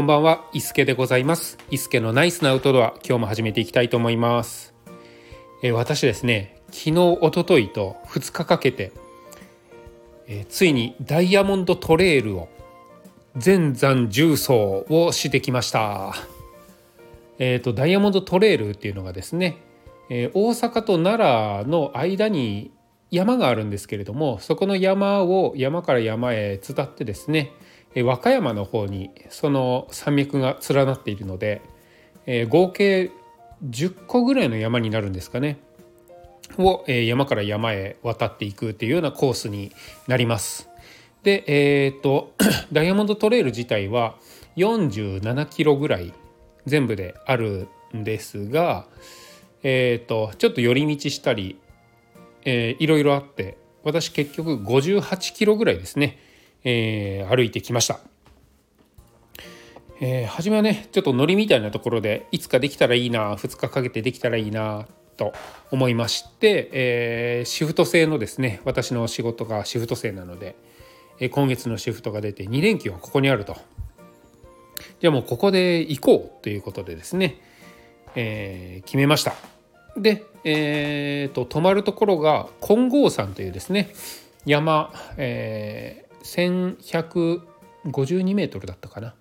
こんばんは、伊助でございます。伊助のナイスなアウトドア、今日も始めていきたいと思います。え私ですね、昨日、一昨日と2日かけて、えついにダイヤモンドトレイルを全山重走をしてきました。えーとダイヤモンドトレイルっていうのがですね、えー大阪と奈良の間に山があるんですけれどもそこの山を山から山へ伝ってですね和歌山の方にその山脈が連なっているので、えー合計10個ぐらいの山になるんですかねを、えー山から山へ渡っていくっていうようなコースになります。でえーっと ダイヤモンドトレイル自体は47キロぐらい全部であるんですが、えーっとちょっと寄り道したり、えーいろいろあって私結局58キロぐらいですね、えー歩いてきました。えー初めはねちょっとノリみたいなところでいつかできたらいいな2日かけてできたらいいなと思いまして、えーシフト制のですね私の仕事がシフト制なので、えー今月のシフトが出て2連休はここにあるとじゃあもうここで行こうということでですね、えー決めましたで、えーと泊まるところが金剛山というですね山、えー、1152メートルだったかな。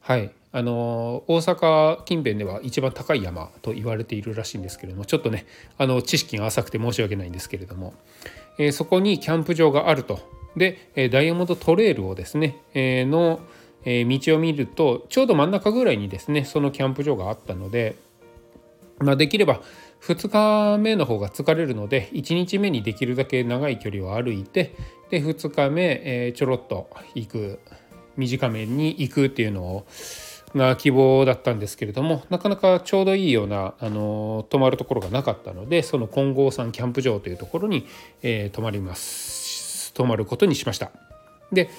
はい。あの大阪近辺では一番高い山と言われているらしいんですけれどもちょっとねあの知識が浅くて申し訳ないんですけれども、えーそこにキャンプ場があると。でえダイヤモンドトレイルをですね、えーの、え道を見るとちょうど真ん中ぐらいにですねそのキャンプ場があったので、まあ、できれば2日目の方が疲れるので1日目にできるだけ長い距離を歩いてで2日目、えちょろっと行く短めに行くっていうのをが希望だったんですけれどもなかなかちょうどいいようなあの泊まるところがなかったのでその金剛山キャンプ場というところに、えー泊まります。泊まることにしました。で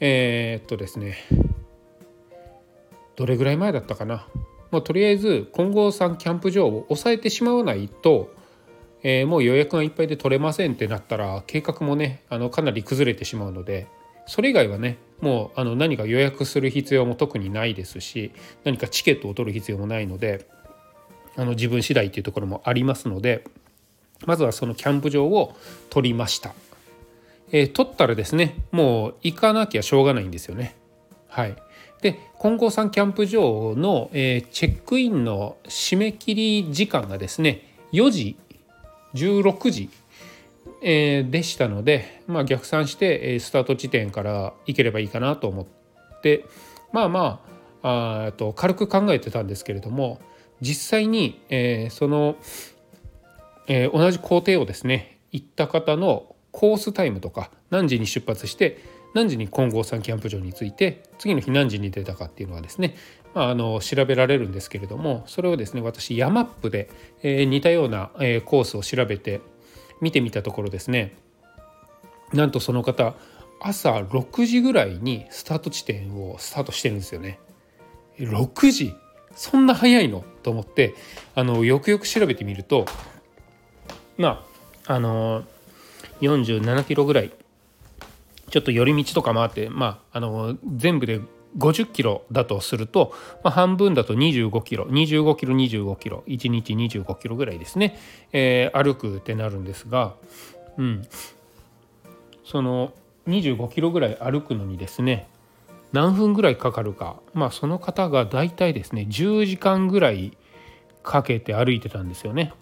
えーっとですねどれぐらい前だったかな、まあ、とりあえず金剛山キャンプ場を抑えてしまわないと、えーもう予約がいっぱいで取れませんってなったら計画もねあのかなり崩れてしまうのでそれ以外はねもうあの何か予約する必要も特にないですし何かチケットを取る必要もないのであの自分次第っていうところもありますのでまずはそのキャンプ場を取りました。えー取ったらですねもう行かなきゃしょうがないんですよね。はい、で金剛山キャンプ場の、えーチェックインの締め切り時間がですね4時16時、えーでしたので、まあ、逆算して、えースタート地点から行ければいいかなと思ってまあまああと軽く考えてたんですけれども実際に、えーその、えー同じ工程をですね行った方のコースタイムとか何時に出発して何時に金剛山キャンプ場に着いて次の日何時に出たかっていうのはですね、まあ、あの調べられるんですけれどもそれをですね私ヤマップで、え似たような、えコースを調べて見てみたところですねなんとその方朝6時ぐらいにスタート地点をスタートしてるんですよね。6時？そんな早いの？と思ってあのよくよく調べてみるとまああの47キロぐらいちょっと寄り道とかもあって、まあ、あの全部で50キロだとすると、まあ、半分だと25キロ25キロ25キロ1日25キロぐらいですね、えー歩くってなるんですが、うん、その25キロぐらい歩くのにですね何分ぐらいかかるか、まあ、その方がだいたいですね10時間ぐらいかけて歩いてたんですよね。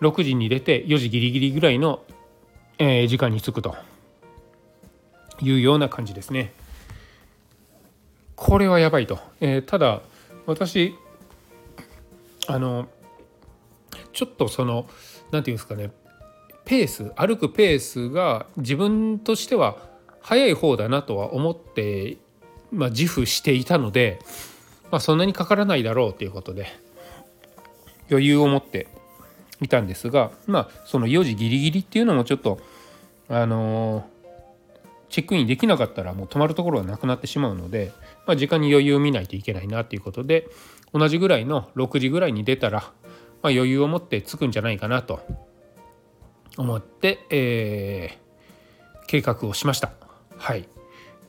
6時に出て4時ギリギリぐらいの、えー時間に着くと。いうような感じですね。これはやばいと。えーただ私あのちょっとその何て言うんですかねペース歩くペースが自分としては速い方だなとは思って、まあ、自負していたので、まあ、そんなにかからないだろうということで余裕を持っていたんですがまあその4時ギリギリっていうのもちょっとあのチェックインできなかったらもう泊まるところがなくなってしまうので、まあ、時間に余裕を見ないといけないなということで同じぐらいの6時ぐらいに出たら、まあ、余裕を持って着くんじゃないかなと思って、えー計画をしました。はい、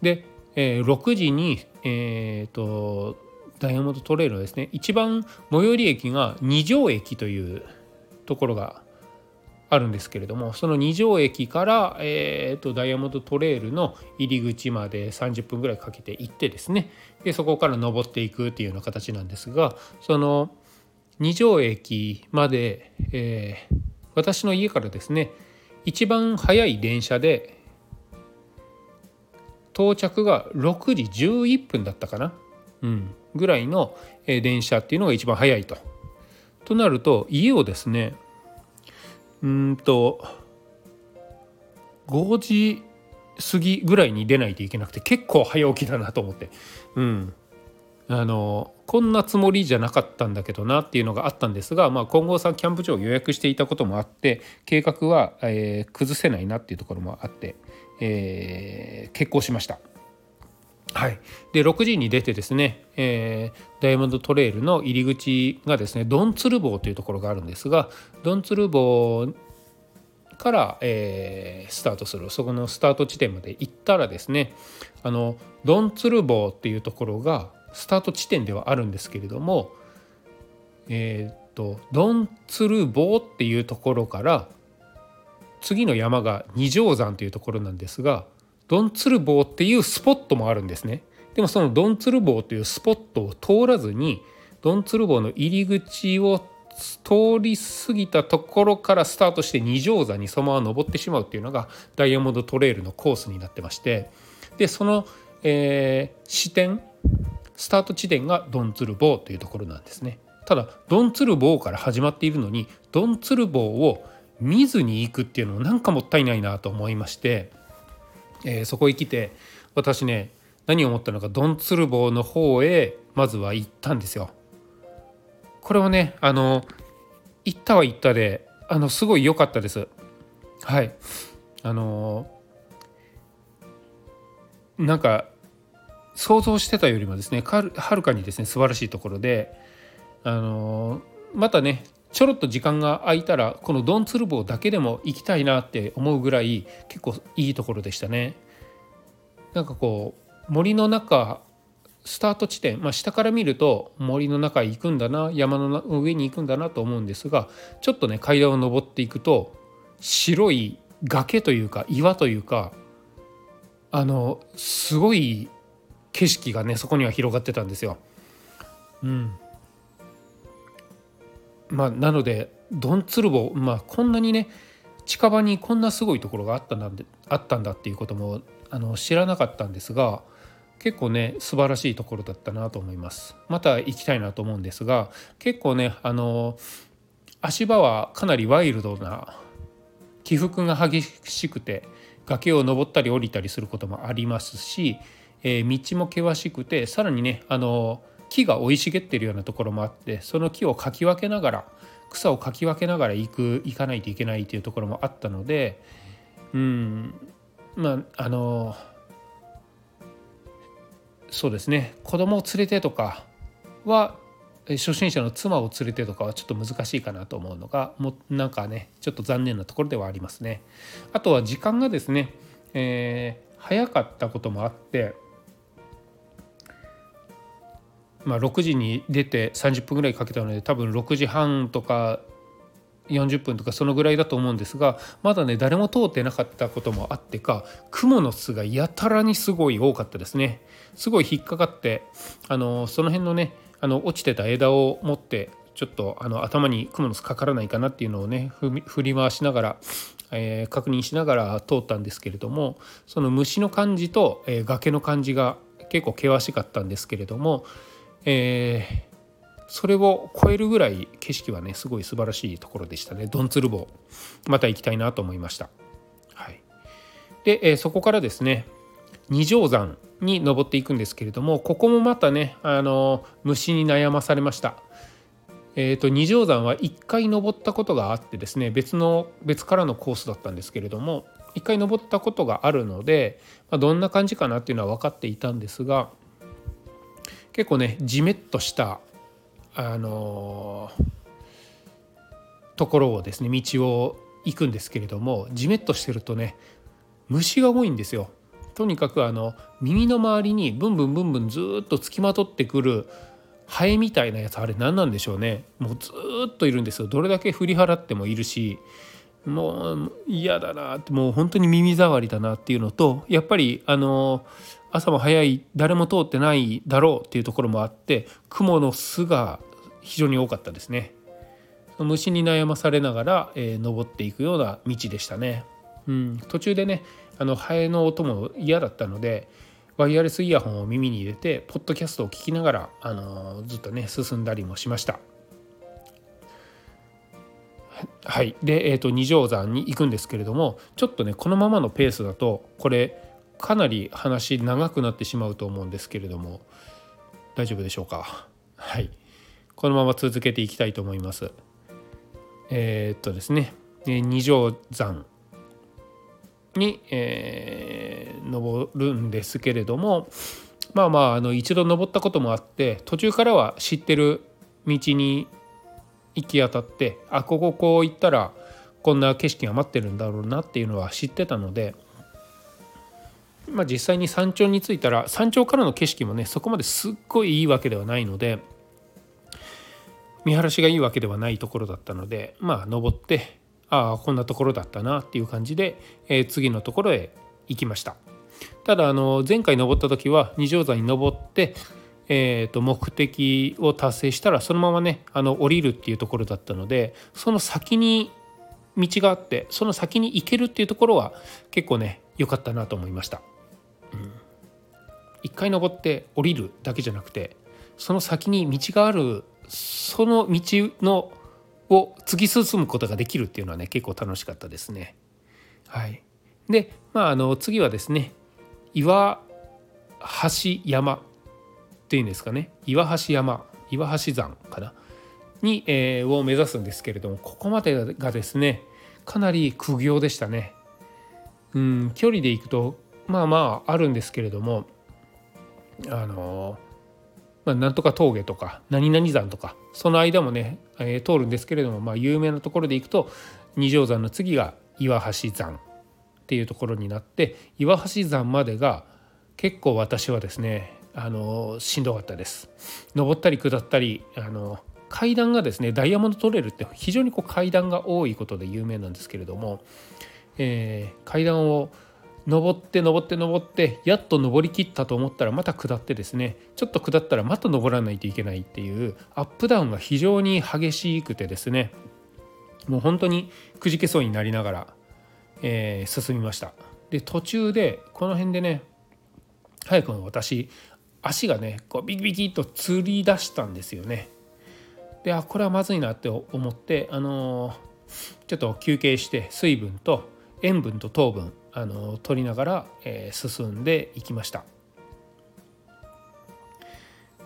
で、えー、6時に、えーと、ダイヤモンドトレイルですね一番最寄り駅が二条駅というところがあるんですけれどもその二条駅から、えーと、ダイヤモンドトレイルの入り口まで30分ぐらいかけて行ってですねでそこから登っていくっていうような形なんですがその二条駅まで、えー、私の家からですね一番早い電車で到着が6時11分だったかな、うん、ぐらいの電車っていうのが一番早いと。となると家をですねうんと5時過ぎぐらいに出ないといけなくて結構早起きだなと思って、うん、あのこんなつもりじゃなかったんだけどなっていうのがあったんですが、まあ、金剛さんキャンプ場を予約していたこともあって計画は、えー、崩せないなっていうところもあって、えー、決行しました。はい、で6時に出てですね、えー、ダイヤモンドトレイルの入り口がですねドンツル坊というところがあるんですがドンツル坊から、えー、スタートするそこのスタート地点まで行ったらですねあのドンツル坊っていうところがスタート地点ではあるんですけれどもえっ、とドンツル坊っていうところから次の山が二条山というところなんですがドンツル坊っていうスポットもあるんですね。でもそのドンツル坊というスポットを通らずにドンツル坊の入り口を通り過ぎたところからスタートして二条山にそのまま登ってしまうっていうのがダイヤモンドトレイルのコースになってましてでその、えー、視点スタート地点がドンツル坊というところなんですね。ただドンツル坊から始まっているのにドンツル坊を見ずに行くっていうのもなんかもったいないなと思いまして、えー、そこへ来て私ね何を思ったのかドンツル坊の方へまずは行ったんですよ。これはねあの行ったは行ったであのすごい良かったです。はいあのなんか想像してたよりもですねはるかにですね素晴らしいところであのまたねちょろっと時間が空いたらこのドンツルボだけでも行きたいなって思うぐらい結構いいところでしたね。なんかこう森の中スタート地点、まあ、下から見ると森の中へ行くんだな山の上に行くんだなと思うんですがちょっとね階段を上っていくと白い崖というか岩というかあのすごい景色がねそこには広がってたんですよ。うん、まあなのでドンツルボまあこんなにね近場にこんなすごいところがあったんだあったんだっていうこともあの知らなかったんですが結構ね素晴らしいところだったなと思います。また行きたいなと思うんですが結構ねあの足場はかなりワイルドな起伏が激しくて崖を登ったり降りたりすることもありますしえー、道も険しくてさらにねあの木が生い茂ってるようなところもあってその木をかき分けながら草をかき分けながら行く行かないといけないというところもあったのでうんまああのそうですね子供を連れてとかは初心者の妻を連れてとかはちょっと難しいかなと思うのがもなんかねちょっと残念なところではありますね。あとは時間がですね、えー、早かったこともあってまあ、6時に出て30分ぐらいかけたので多分6時半とか40分とかそのぐらいだと思うんですがまだね誰も通ってなかったこともあってか蜘蛛の巣がやたらにすごい多かったですね。すごい引っかかってあのその辺のねあの落ちてた枝を持ってちょっとあの頭に蜘蛛の巣かからないかなっていうのをね振り回しながら、えー、確認しながら通ったんですけれどもその虫の感じと、えー、崖の感じが結構険しかったんですけれどもえー、それを超えるぐらい景色はねすごい素晴らしいところでしたねドンツルボまた行きたいなと思いました。はい、で、えー、そこからですね二条山に登っていくんですけれどもここもまたねあの虫に悩まされました。えーと、二条山は1回登ったことがあってですね別の別からのコースだったんですけれども1回登ったことがあるので、まあ、どんな感じかなっていうのは分かっていたんですが結構ねじめっとしたあのところをですね道を行くんですけれどもじめっとしてるとね虫が多いんですよ。とにかくあの耳の周りにブンブンブンブンずっとつきまとってくるハエみたいなやつあれ何なんでしょうね。もうずっといるんですよ。どれだけ振り払ってもいるしもう嫌だなってもう本当に耳障りだなっていうのとやっぱりあの朝も早い誰も通ってないだろうっていうところもあって雲の巣が非常に多かったですね。虫に悩まされながら、えー、登っていくような道でしたね、うん、途中でねあのハエの音も嫌だったのでワイヤレスイヤホンを耳に入れてポッドキャストを聞きながら、あのずっとね進んだりもしました。はい。で、えーと、二条山に行くんですけれどもちょっとねこのままのペースだとこれかなり話長くなってしまうと思うんですけれども大丈夫でしょうか？はい。このまま続けていきたいと思います。えー、っとですね。二条山に、えー、登るんですけれどもまあまああの一度登ったこともあって途中からは知ってる道に行き当たってあこここう行ったらこんな景色が待ってるんだろうなっていうのは知ってたので、まあ、実際に山頂に着いたら山頂からの景色もねそこまですっごいいいわけではないので見晴らしがいいわけではないところだったのでまあ登ってああこんなところだったなっていう感じで、えー、次のところへ行きましたただあの前回登った時は二条山に登って、えー、と目的を達成したらそのままねあの降りるっていうところだったのでその先に道があってその先に行けるっていうところは結構ね良かったなと思いました。うん、一回登って降りるだけじゃなくてその先に道があるその道のを突き進むことができるっていうのはね結構楽しかったですね。はい、でまああの次はですね岩橋山っていうんですかね岩橋山岩橋山かなに、えー、を目指すんですけれどもここまでがですねかなり苦行でしたね。うん距離で行くとまあまああるんですけれどもあのまあ、なんとか峠とか何々山とかその間もね、えー、通るんですけれども、まあ、有名なところで行くと二条山の次が岩橋山っていうところになって岩橋山までが結構私はですねあのしんどかったです。登ったり下ったりあの階段がですねダイヤモンドトレイルって非常にこう階段が多いことで有名なんですけれども、えー、階段を登って登って登ってやっと登りきったと思ったらまた下ってですねちょっと下ったらまた登らないといけないっていうアップダウンが非常に激しくてですねもう本当にくじけそうになりながら、えー、進みました。で途中でこの辺でね早くも私足がねこうビキビキとつり出したんですよね。であこれはまずいなって思ってあのー、ちょっと休憩して水分と塩分と糖分あの取りながら、えー、進んでいきました。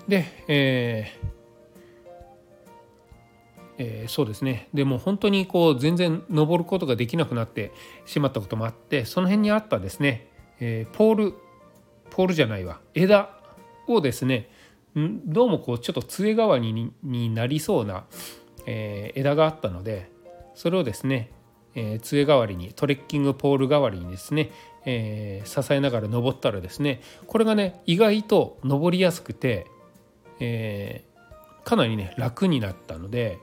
で、えーえー、そうですねでも本当にこう全然登ることができなくなってしまったこともあってその辺にあったですね、えー、ポールポールじゃないわ枝をですねどうもこうちょっと杖代わりにになりそうな、えー、枝があったのでそれをですねえ、杖代わりにトレッキングポール代わりにですね、え、支えながら登ったらですねこれがね意外と登りやすくて、え、かなりね楽になったので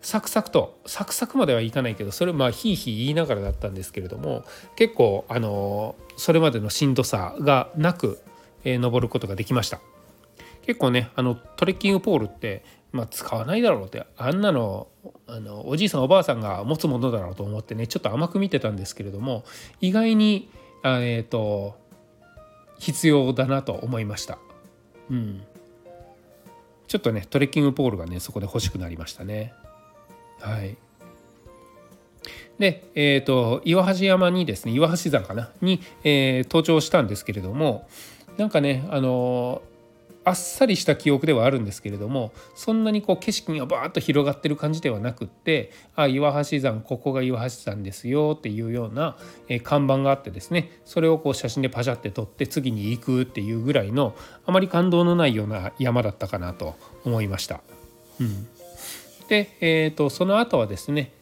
サクサクとサクサクまではいかないけどそれまあひいひい言いながらだったんですけれども結構あのそれまでのしんどさがなく、え、登ることができました。結構ねあのトレッキングポールってまあ、使わないだろうってあんなのあのおじいさんおばあさんが持つものだろうと思ってねちょっと甘く見てたんですけれども意外にあえっ、ー、と必要だなと思いました。うん、ちょっとねトレッキングポールがねそこで欲しくなりましたね。はい。で、えーと、岩橋山にですね岩橋山かな？に、えー、登頂したんですけれどもなんかねあのーあっさりした記憶ではあるんですけれどもそんなにこう景色がバーッと広がってる感じではなくってあ岩橋山ここが岩橋山ですよっていうような、え看板があってですねそれをこう写真でパシャって撮って次に行くっていうぐらいのあまり感動のないような山だったかなと思いました。うん、で、えーと、その後はですね、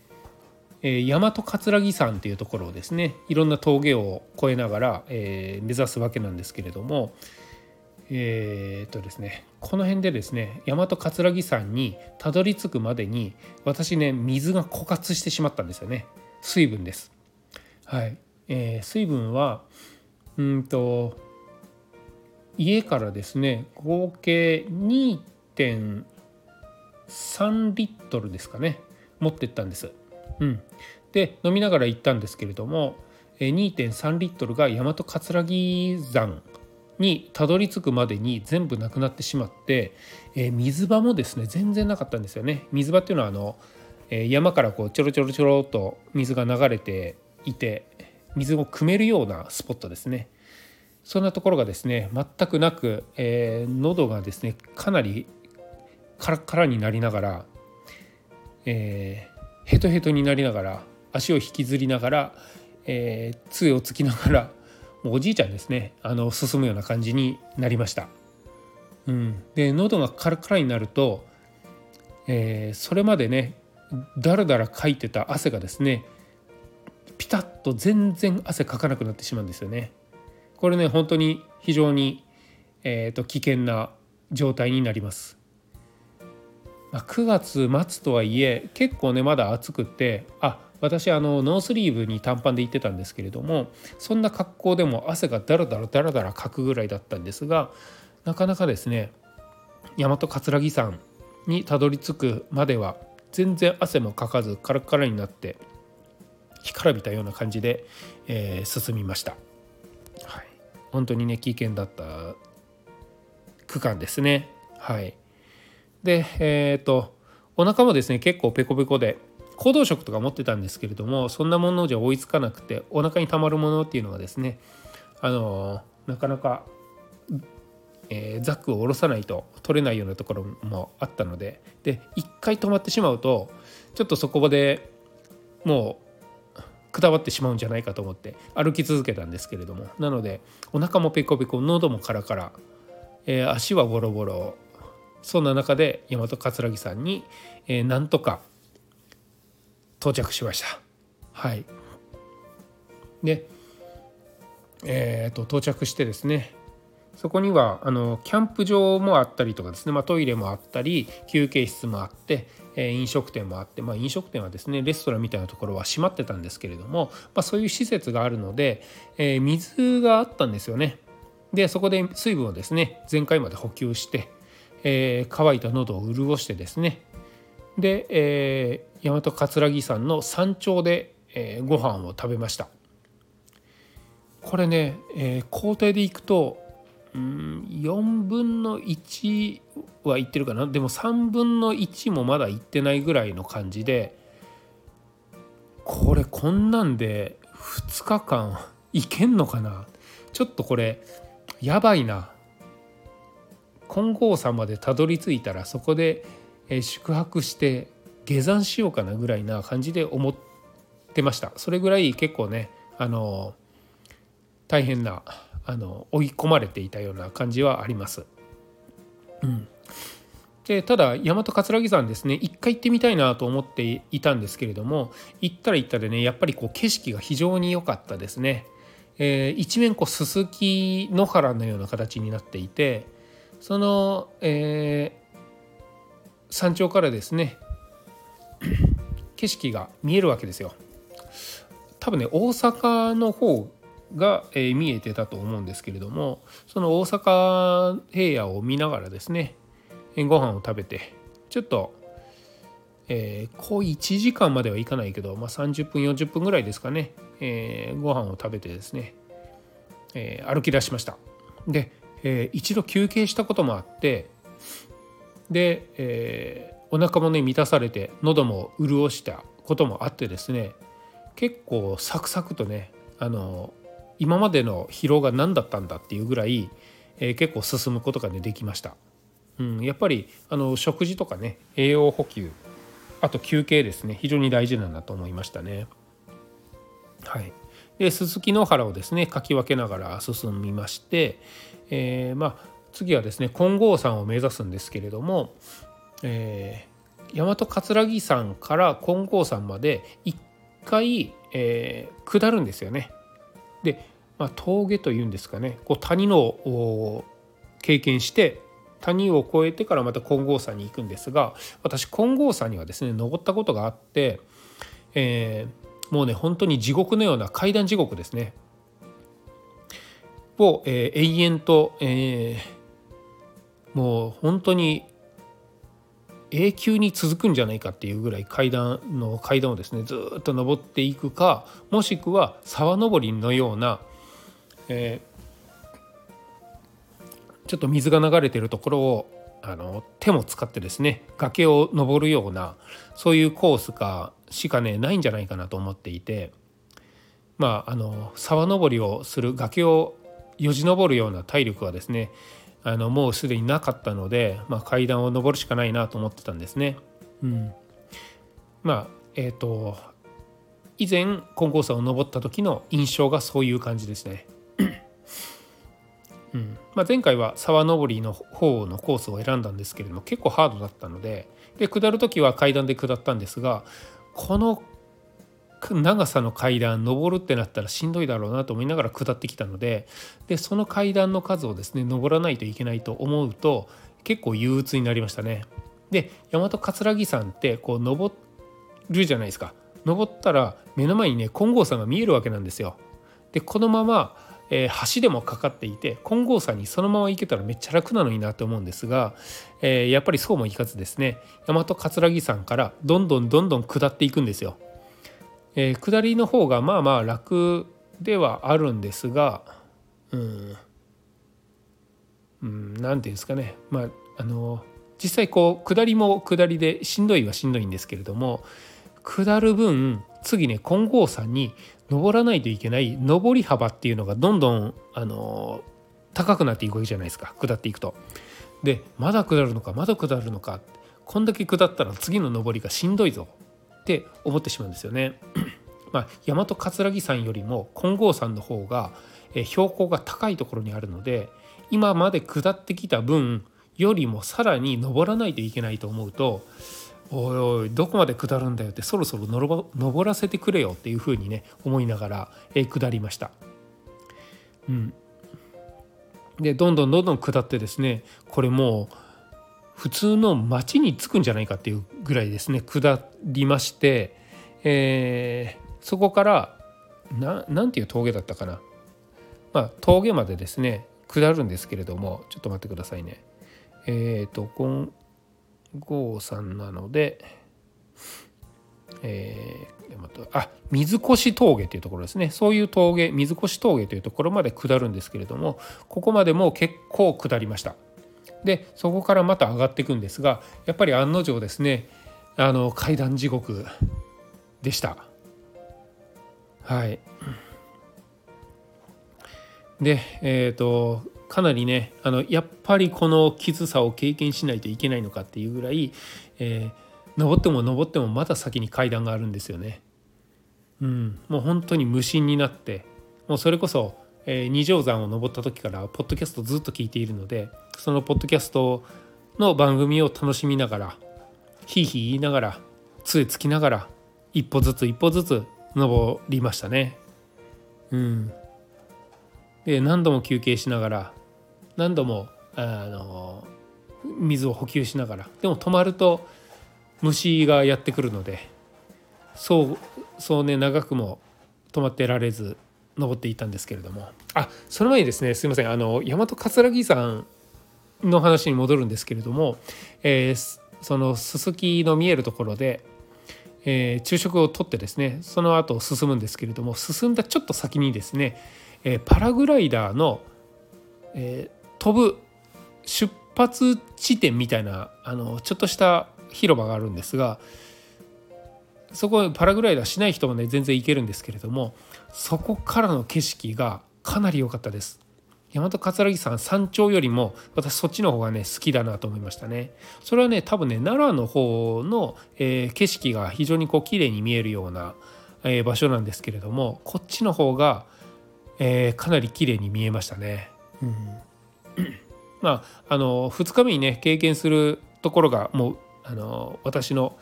大和葛城山っていうところをですねいろんな峠を越えながら、えー、目指すわけなんですけれどもえー、っとですねこの辺でですね大和葛城山にたどり着くまでに私ね水が枯渇してしまったんですよね水分です。はい、えー、水分はうんと家からですね合計2.3リットルですかね持ってったんです。うん、で飲みながら行ったんですけれども2.3リットルが大和葛城山にたどり着くまでに全部なくなってしまって、えー、水場もですね全然なかったんですよね。水場っていうのはあの、えー、山からこうちょろちょろちょろと水が流れていて水を汲めるようなスポットですね。そんなところがですね全くなく、えー、喉がですねかなりカラッカラになりながら、えー、ヘトヘトになりながら足を引きずりながら、えー、杖をつきながらおじいちゃんですねあの進むような感じになりました。うん、で喉がカラカラになると、えー、それまでねだらだらかいてた汗がですねピタッと全然汗かかなくなってしまうんですよね。これね本当に非常に、えーと、危険な状態になります。まあ、9月末とはいえ結構ねまだ暑くってあ私あのノースリーブに短パンで行ってたんですけれどもそんな格好でも汗がダラダラダラダラかくぐらいだったんですがなかなかですね大和葛城山にたどり着くまでは全然汗もかかずカラッカラになって干からびたような感じで、えー、進みました。はい。本当にね危険だった区間ですね。はい。でえっ、ー、とお腹もですね結構ペコペコで行動食とか持ってたんですけれどもそんなものじゃ追いつかなくてお腹にたまるものっていうのがですねあのなかなか、えー、ザックを下ろさないと取れないようなところもあったのでで一回止まってしまうとちょっとそこでもうくたばってしまうんじゃないかと思って歩き続けたんですけれどもなのでお腹もペコペコ喉もカラカラ、えー、足はボロボロそんな中で大和葛城さんに、えー、なんとか到着しました。はいでえーと到着してですねそこにはあのキャンプ場もあったりとかですね、まあ、トイレもあったり休憩室もあって、えー、飲食店もあって、まあ、飲食店はですねレストランみたいなところは閉まってたんですけれども、まあ、そういう施設があるので、えー、水があったんですよね。でそこで水分をですね全開まで補給して、えー、乾いた喉を潤してですねで、えー、大和葛城山の山頂で、えー、ご飯を食べました。これね、えー、工程で行くとうん4分の1はいってるかな？でも3分の1もまだいってないぐらいの感じでこれこんなんで2日間いけんのかな？ちょっとこれやばいな。金剛山までたどり着いたらそこでえ宿泊して下山しようかなぐらいな感じで思ってましたそれぐらい結構ねあの大変なあの追い込まれていたような感じはあります。うん、でただ大和葛城山ですね一回行ってみたいなと思っていたんですけれども行ったら行ったでねやっぱりこう景色が非常に良かったですね。えー、一面こうすすき野原のような形になっていてその、えー、山頂からですね 景色が見えるわけですよ。多分ね大阪の方が、え、見えてたと思うんですけれどもその大阪平野を見ながらですねご飯を食べてちょっと、えー、こう1時間まではいかないけど、まあ、30分40分ぐらいですかね、えー、ご飯を食べてですね、えー、歩き出しましたで、えー、一度休憩したこともあってで、えー、お腹もね満たされて喉も潤したこともあってですね結構サクサクとねあの今までの疲労が何だったんだっていうぐらい、えー、結構進むことが、ね、できました。うん、やっぱりあの食事とかね栄養補給あと休憩ですね非常に大事なんだと思いましたね。はい、でススキ野原をですねかき分けながら進みまして、えー、まあ、次はですね金剛山を目指すんですけれども、えー、大和葛城山から金剛山まで1回、えー、下るんですよね。で、まあ、峠というんですかねこう谷の経験して谷を越えてからまた金剛山に行くんですが私金剛山にはですね登ったことがあって、えー、もうね本当に地獄のような階段地獄ですねを、えー、永遠と、えー、もう本当に永久に続くんじゃないかっていうぐらい階段の階段をですねずっと登っていくかもしくは沢登りのような、えー、ちょっと水が流れてるところをあの手も使ってですね崖を登るようなそういうコースかしかねないんじゃないかなと思っていてまああの沢登りをする崖をよじ登るような体力はですねあのもうすでになかったので、まあ、階段を上るしかないなと思ってたんですね。うん、まあえっ、ー、と以前金剛山を登った時の印象がそういう感じですね。うんまあ、前回は沢登りの方のコースを選んだんですけれども結構ハードだったのでで下る時は階段で下ったんですがこの長さの階段登るってなったらしんどいだろうなと思いながら下ってきたのででその階段の数をですね登らないといけないと思うと結構憂鬱になりましたね。で大和葛城山ってこう登るじゃないですか登ったら目の前にね金剛山が見えるわけなんですよ。でこのまま、えー、橋でもかかっていて金剛山にそのまま行けたらめっちゃ楽なのになと思うんですが、えー、やっぱりそうもいかずですね大和葛城山からどんどんどんどん下っていくんですよ。えー、下りの方がまあまあ楽ではあるんですがうん何、うん、て言うんですかねまああの実際こう下りも下りでしんどいはしんどいんですけれども下る分次ね金剛山に登らないといけない登り幅っていうのがどんどんあの高くなっていくわけじゃないですか下っていくと。でまだ下るのかまだ下るのかこんだけ下ったら次の登りがしんどいぞって思ってしまうんですよね。まあ、大和葛城山よりも金剛山の方が標高が高いところにあるので今まで下ってきた分よりもさらに登らないといけないと思うとおいおいどこまで下るんだよってそろそろ登らせてくれよっていうふうにね思いながら、え下りました。うん、でどんどんどんどん下ってですねこれもう普通の町に着くんじゃないかっていうぐらいですね下りまして、え、そこから何ていう峠だったかな、まあ、峠までですね下るんですけれどもちょっと待ってくださいね。えっ、ー、と金剛山なのでえー、あ水越峠というところですね。そういう峠水越峠というところまで下るんですけれどもここまでも結構下りました。でそこからまた上がっていくんですがやっぱり案の定ですねあの階段地獄でした。はいでえっ、ー、とかなりねあのやっぱりこのきつさを経験しないといけないのかっていうぐらい、えー、登っても登ってもまだ先に階段があるんですよね。うん、もう本当に無心になってもうそれこそえー、二条山を登った時からポッドキャストずっと聞いているのでそのポッドキャストの番組を楽しみながらひいひい言いながら杖つきながら一歩ずつ一歩ずつ登りましたね。うん、で何度も休憩しながら何度もあの水を補給しながらでも止まると虫がやってくるのでそうそうね長くも止まってられず登っていたんですけれども。あその前にですねすいません。あの大和葛城山の話に戻るんですけれども、えー、そのすすきの見えるところで、えー、昼食をとってですねその後進むんですけれども進んだちょっと先にですね、えー、パラグライダーの、え飛ぶ出発地点みたいなあのちょっとした広場があるんですがそこパラグライダーしない人もね全然行けるんですけれどもそこからの景色がかなり良かったです。大和葛城山山頂よりも私そっちの方がね好きだなと思いましたね。それはね多分ね奈良の方の、えー、景色が非常にこう綺麗に見えるような、えー、場所なんですけれどもこっちの方が、えー、かなり綺麗に見えましたね、うん、まああの2日目にね経験するところがもうあの私の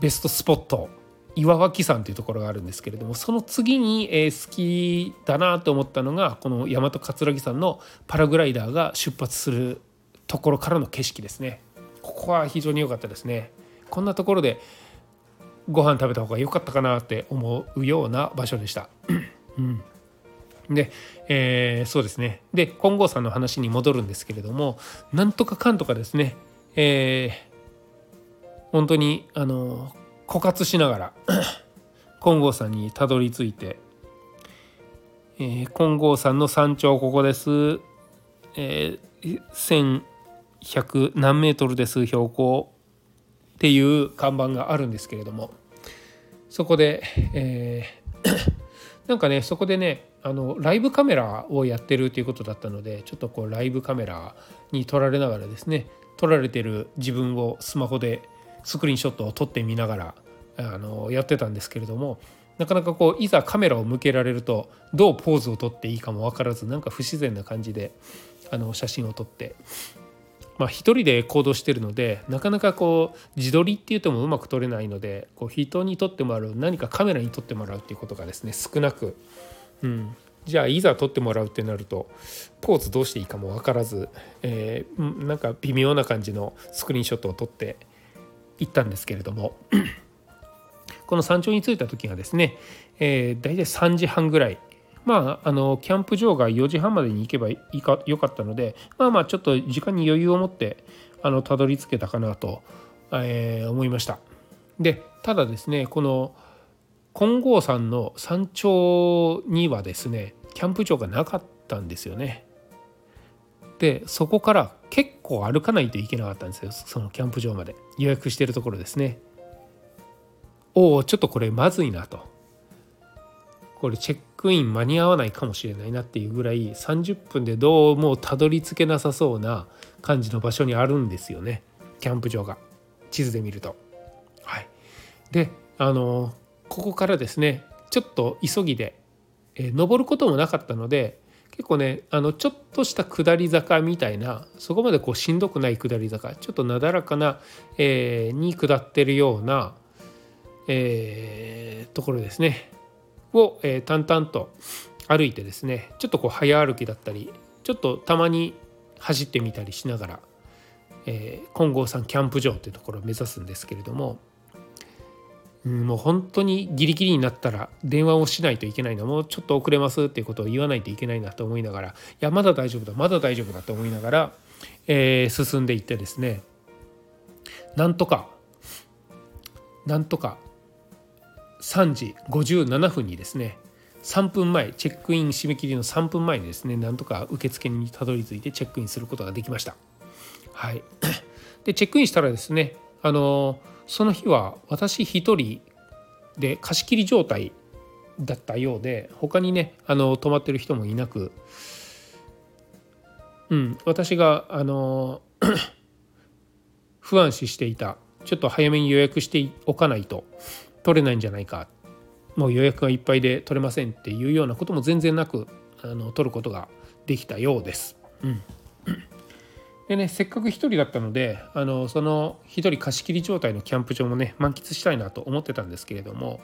ベストスポット岩脇山というところがあるんですけれどもその次に、えー、好きだなと思ったのがこの大和葛城山のパラグライダーが出発するところからの景色ですね。ここは非常に良かったですね。こんなところでご飯食べた方が良かったかなって思うような場所でした。うん、で、えー、そうですね。で金剛さんの話に戻るんですけれどもなんとかかんとかですね、えー、本当にあの枯渇しながら 金剛山にたどり着いて、えー、金剛山の山頂ここです、えー、1100何メートルです標高っていう看板があるんですけれども。そこで、えー、なんかねそこでねあのライブカメラをやってるということだったのでちょっとこうライブカメラに撮られながらですね撮られてる自分をスマホでスクリーンショットを撮ってみながらあのやってたんですけれどもなかなかこういざカメラを向けられるとどうポーズを撮っていいかも分からずなんか不自然な感じであの写真を撮ってまあ一人で行動してるのでなかなかこう自撮りって言ってもうまく撮れないのでこう人に撮ってもらう何かカメラに撮ってもらうっていうことがですね少なく、うん、じゃあいざ撮ってもらうってなるとポーズどうしていいかも分からず、えー、なんか微妙な感じのスクリーンショットを撮って行ったんですけれども この山頂に着いた時がですね、えー、大体3時半ぐらい。まああのキャンプ場が4時半までに行けばいいかよかったのでまあまあちょっと時間に余裕を持ってあのたどり着けたかなと、えー、思いました。でただですねこの金剛山の山頂にはですねキャンプ場がなかったんですよね。でそこから結構歩かないといけなかったんですよ。そのキャンプ場まで。予約してるところですね。おおちょっとこれまずいなと。これチェックイン間に合わないかもしれないなっていうぐらい30分でどうもたどり着けなさそうな感じの場所にあるんですよね。キャンプ場が。地図で見ると。はい、であのここからですねちょっと急ぎで、え、登ることもなかったので結構ねあのちょっとした下り坂みたいなそこまでこうしんどくない下り坂ちょっとなだらかな、えー、に下ってるような、えー、ところですね。を、えー、淡々と歩いてですねちょっとこう早歩きだったりちょっとたまに走ってみたりしながら、えー、金剛山キャンプ場っていうところを目指すんですけれどもうん、もう本当にギリギリになったら電話をしないといけないなもうちょっと遅れますっていうことを言わないといけないなと思いながらいやまだ大丈夫だまだ大丈夫だと思いながら、えー、進んでいってですねなんとかなんとか3時57分にですね3分前チェックイン締め切りの3分前にですねなんとか受付にたどり着いてチェックインすることができました。はい、でチェックインしたらですねあのーその日は私一人で貸し切り状態だったようで他にねあの泊まってる人もいなく、うん、私があの 不安視していた。ちょっと早めに予約しておかないと取れないんじゃないか。もう予約がいっぱいで取れませんっていうようなことも全然なくあの取ることができたようです。うん。でねせっかく1人だったのであのその1人貸し切り状態のキャンプ場もね満喫したいなと思ってたんですけれども、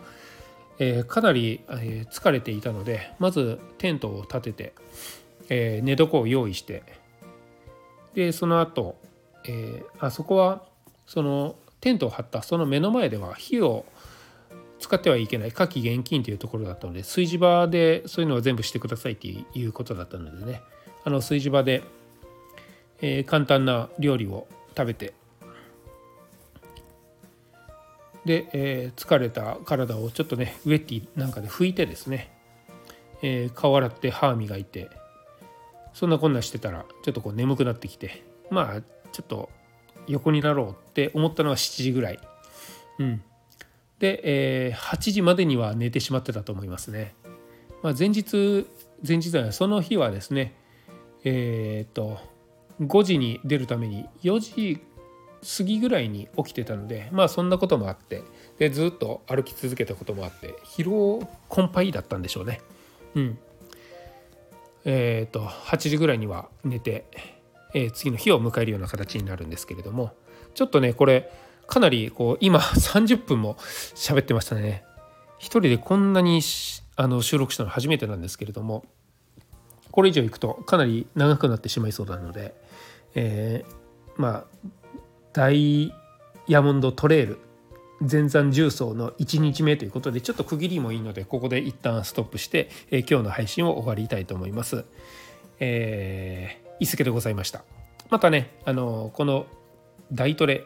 えー、かなり、えー、疲れていたのでまずテントを立てて、えー、寝床を用意してでその後、えー、あそこはそのテントを張ったその目の前では火を使ってはいけない火器厳禁というところだったので炊事場でそういうのは全部してくださいっていうことだったのでねあの炊事場でえー、簡単な料理を食べて。で、えー、疲れた体をちょっとねウェッティなんかで拭いてですね、えー、顔洗って歯磨いて。そんなこんなしてたらちょっとこう眠くなってきて。まあちょっと横になろうって思ったのは7時ぐらい。うん、で、えー、8時までには寝てしまってたと思いますね。まあ、前日前日はその日はですねえ、っと5時に出るために4時過ぎぐらいに起きてたのでまあそんなこともあってでずっと歩き続けたこともあって疲労困憊だったんでしょうね。うん。えっ、ー、と8時ぐらいには寝て、えー、次の日を迎えるような形になるんですけれどもちょっとねこれかなりこう今30分も喋ってましたね一人でこんなにあの収録したの初めてなんですけれどもこれ以上いくとかなり長くなってしまいそうなので、えー、まあダイヤモンドトレール前山重曹の1日目ということでちょっと区切りもいいのでここで一旦ストップして、えー、今日の配信を終わりたいと思います。えー、伊助でございました。またねあのこの大トレ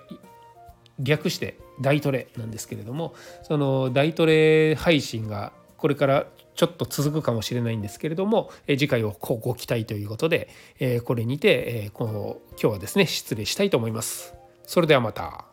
略して大トレなんですけれどもその大トレ配信がこれからちょっと続くかもしれないんですけれども、え次回をご期待ということで、えこれにて、えこの今日はですね失礼したいと思います。それではまた。